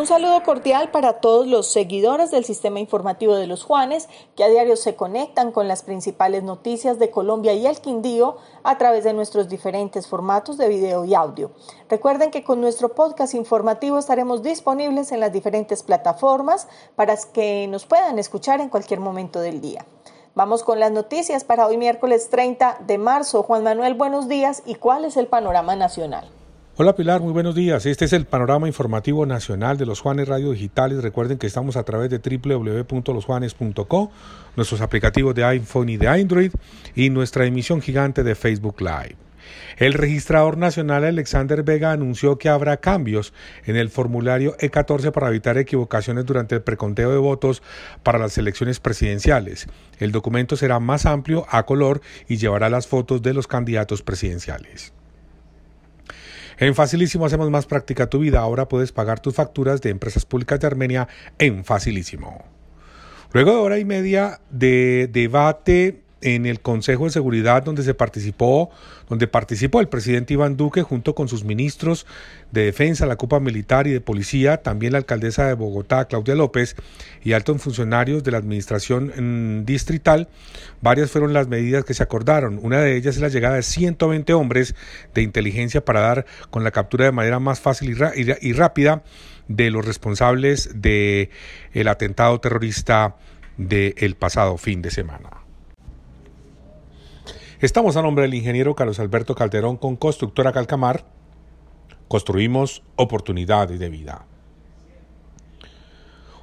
Un saludo cordial para todos los seguidores del sistema informativo de los Juanes que a diario se conectan con las principales noticias de Colombia y el Quindío a través de nuestros diferentes formatos de video y audio. Recuerden que con nuestro podcast informativo estaremos disponibles en las diferentes plataformas para que nos puedan escuchar en cualquier momento del día. Vamos con las noticias para hoy miércoles 30 de marzo. Juan Manuel, buenos días y cuál es el panorama nacional. Hola Pilar, muy buenos días. Este es el panorama informativo nacional de los Juanes Radio Digitales. Recuerden que estamos a través de www.losjuanes.co, nuestros aplicativos de iPhone y de Android y nuestra emisión gigante de Facebook Live. El registrador nacional Alexander Vega anunció que habrá cambios en el formulario E14 para evitar equivocaciones durante el preconteo de votos para las elecciones presidenciales. El documento será más amplio, a color y llevará las fotos de los candidatos presidenciales. En Facilísimo hacemos más práctica tu vida. Ahora puedes pagar tus facturas de empresas públicas de Armenia en Facilísimo. Luego de hora y media de debate en el Consejo de Seguridad donde se participó, donde participó el presidente Iván Duque junto con sus ministros de Defensa, la Copa Militar y de Policía, también la alcaldesa de Bogotá, Claudia López, y altos funcionarios de la administración mm, distrital. Varias fueron las medidas que se acordaron. Una de ellas es la llegada de 120 hombres de inteligencia para dar con la captura de manera más fácil y, rápida de los responsables del el atentado terrorista del pasado fin de semana. Estamos a nombre del ingeniero Carlos Alberto Calderón con Constructora Calcamar. Construimos oportunidades de vida.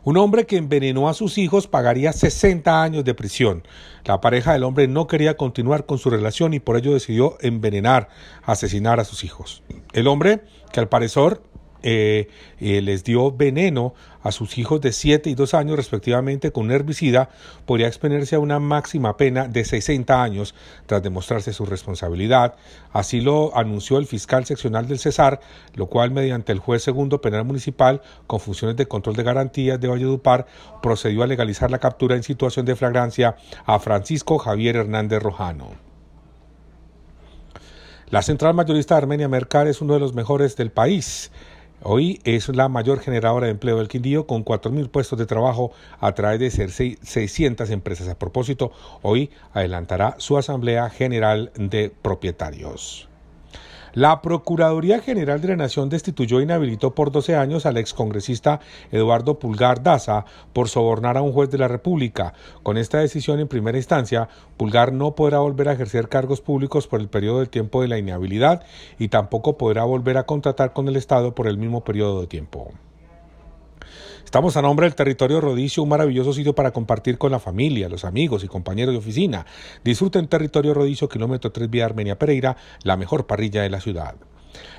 Un hombre que envenenó a sus hijos pagaría 60 años de prisión. La pareja del hombre no quería continuar con su relación y por ello decidió envenenar, asesinar a sus hijos. El hombre, que al parecer eh, eh, les dio veneno a sus hijos de 7 y 2 años respectivamente con un herbicida, podría exponerse a una máxima pena de 60 años tras demostrarse su responsabilidad. Así lo anunció el fiscal seccional del Cesar, lo cual mediante el juez segundo penal municipal con funciones de control de garantías de Valledupar procedió a legalizar la captura en situación de flagrancia a Francisco Javier Hernández Rojano. La central mayorista de Armenia Mercar es uno de los mejores del país. Hoy es la mayor generadora de empleo del Quindío con 4.000 puestos de trabajo a través de 600 empresas. A propósito, hoy adelantará su Asamblea General de Propietarios. La Procuraduría General de la Nación destituyó e inhabilitó por 12 años al excongresista Eduardo Pulgar Daza por sobornar a un juez de la República. Con esta decisión en primera instancia, Pulgar no podrá volver a ejercer cargos públicos por el periodo de tiempo de la inhabilidad y tampoco podrá volver a contratar con el Estado por el mismo periodo de tiempo. Estamos a nombre del Territorio Rodicio, un maravilloso sitio para compartir con la familia, los amigos y compañeros de oficina. Disfruten Territorio Rodicio, kilómetro 3 vía Armenia Pereira, la mejor parrilla de la ciudad.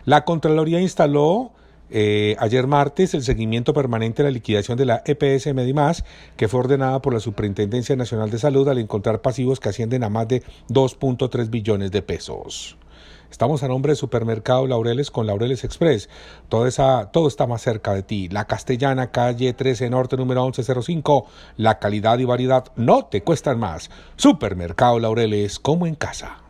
La Contraloría instaló eh, ayer martes el seguimiento permanente de la liquidación de la EPS Medimás, que fue ordenada por la Superintendencia Nacional de Salud al encontrar pasivos que ascienden a más de 2.3 billones de pesos. Estamos a nombre de Supermercado Laureles con Laureles Express. Todo, esa, todo está más cerca de ti. La Castellana, calle 13 Norte, número 1105. La calidad y variedad no te cuestan más. Supermercado Laureles, como en casa.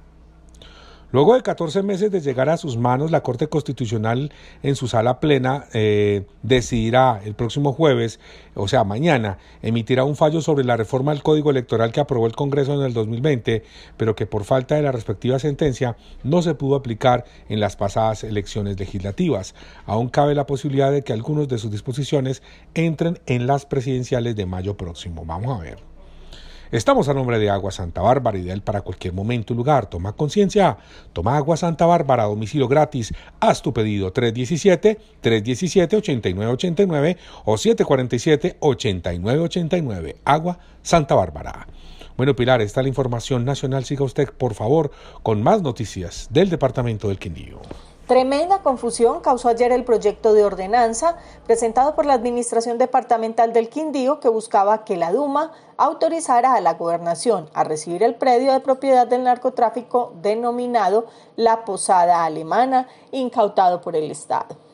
Luego de 14 meses de llegar a sus manos, la Corte Constitucional en su sala plena eh, decidirá el próximo jueves, o sea, mañana, emitirá un fallo sobre la reforma del Código Electoral que aprobó el Congreso en el 2020, pero que por falta de la respectiva sentencia no se pudo aplicar en las pasadas elecciones legislativas. Aún cabe la posibilidad de que algunos de sus disposiciones entren en las presidenciales de mayo próximo. Vamos a ver. Estamos a nombre de Agua Santa Bárbara, ideal para cualquier momento y lugar. Toma conciencia. Toma Agua Santa Bárbara domicilio gratis. Haz tu pedido 317-317-8989 o 747-8989. Agua Santa Bárbara. Bueno, Pilar, está la información nacional. Siga usted, por favor, con más noticias del Departamento del Quindío. Tremenda confusión causó ayer el proyecto de ordenanza presentado por la Administración Departamental del Quindío que buscaba que la Duma autorizara a la gobernación a recibir el predio de propiedad del narcotráfico denominado La Posada Alemana, incautado por el Estado.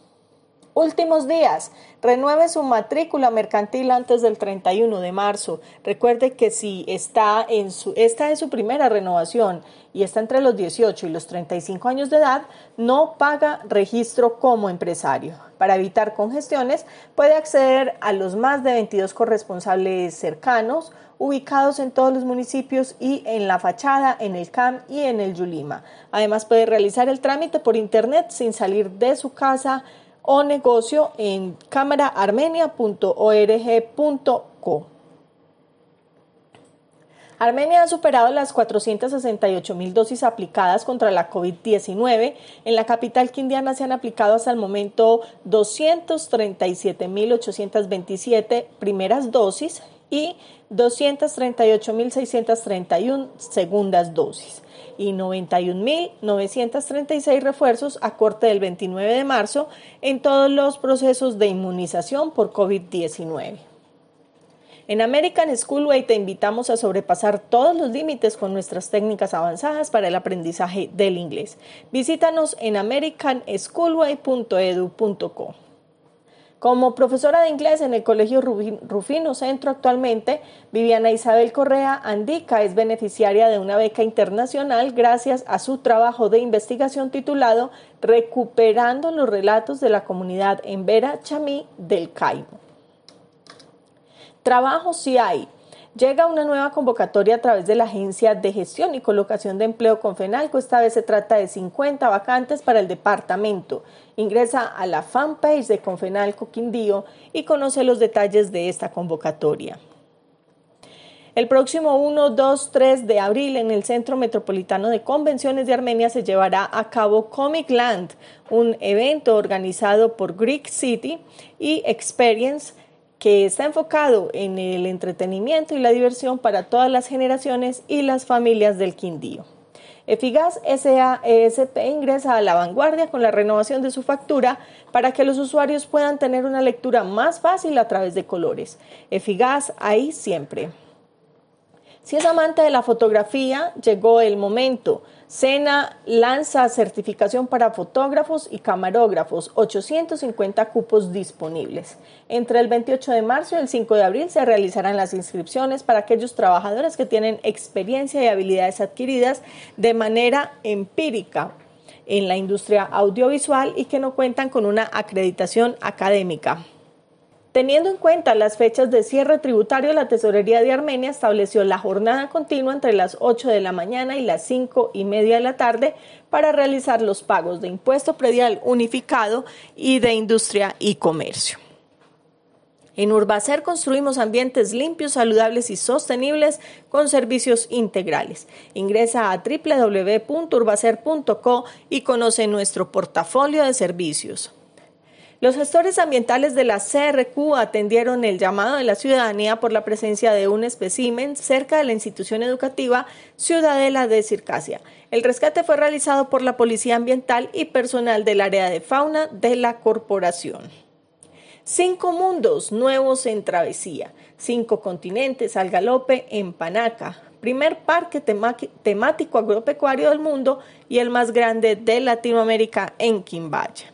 Últimos días. Renueve su matrícula mercantil antes del 31 de marzo. Recuerde que si está en su, esta es su primera renovación y está entre los 18 y los 35 años de edad, no paga registro como empresario. Para evitar congestiones, puede acceder a los más de 22 corresponsables cercanos ubicados en todos los municipios y en la fachada, en el CAM y en el Yulima. Además, puede realizar el trámite por internet sin salir de su casa o negocio en cámaraarmenia.org.co. Armenia ha superado las 468 mil dosis aplicadas contra la COVID-19. En la capital quindiana se han aplicado hasta el momento 237 mil 827 primeras dosis y 238 mil 631 segundas dosis y 91.936 refuerzos a corte del 29 de marzo en todos los procesos de inmunización por COVID-19. En American Schoolway te invitamos a sobrepasar todos los límites con nuestras técnicas avanzadas para el aprendizaje del inglés. Visítanos en americanschoolway.edu.co. Como profesora de inglés en el Colegio Rufino Centro actualmente, Viviana Isabel Correa Andica es beneficiaria de una beca internacional gracias a su trabajo de investigación titulado Recuperando los relatos de la comunidad en Vera Chamí del Caibo. Trabajo si hay. Llega una nueva convocatoria a través de la Agencia de Gestión y Colocación de Empleo Confenalco. Esta vez se trata de 50 vacantes para el departamento. Ingresa a la fanpage de Confenalco Quindío y conoce los detalles de esta convocatoria. El próximo 1, 2, 3 de abril en el Centro Metropolitano de Convenciones de Armenia se llevará a cabo Comic Land, un evento organizado por Greek City y Experience que está enfocado en el entretenimiento y la diversión para todas las generaciones y las familias del Quindío. Efigas SAESP ingresa a la vanguardia con la renovación de su factura para que los usuarios puedan tener una lectura más fácil a través de colores. Efigas ahí siempre. Si es amante de la fotografía, llegó el momento. Sena lanza certificación para fotógrafos y camarógrafos, 850 cupos disponibles. Entre el 28 de marzo y el 5 de abril se realizarán las inscripciones para aquellos trabajadores que tienen experiencia y habilidades adquiridas de manera empírica en la industria audiovisual y que no cuentan con una acreditación académica. Teniendo en cuenta las fechas de cierre tributario, la Tesorería de Armenia estableció la jornada continua entre las 8 de la mañana y las 5 y media de la tarde para realizar los pagos de impuesto predial unificado y de industria y comercio. En Urbacer construimos ambientes limpios, saludables y sostenibles con servicios integrales. Ingresa a www.urbacer.co y conoce nuestro portafolio de servicios. Los gestores ambientales de la CRQ atendieron el llamado de la ciudadanía por la presencia de un espécimen cerca de la institución educativa Ciudadela de Circasia. El rescate fue realizado por la Policía Ambiental y personal del área de fauna de la corporación. Cinco mundos nuevos en travesía, cinco continentes al galope en Panaca, primer parque temático agropecuario del mundo y el más grande de Latinoamérica en Quimbaya.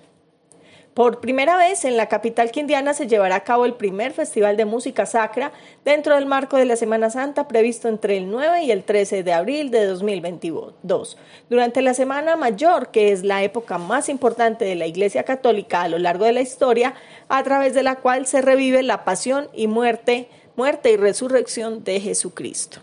Por primera vez en la capital quindiana se llevará a cabo el primer festival de música sacra dentro del marco de la Semana Santa previsto entre el 9 y el 13 de abril de 2022. Durante la Semana Mayor, que es la época más importante de la Iglesia Católica a lo largo de la historia, a través de la cual se revive la pasión y muerte, muerte y resurrección de Jesucristo.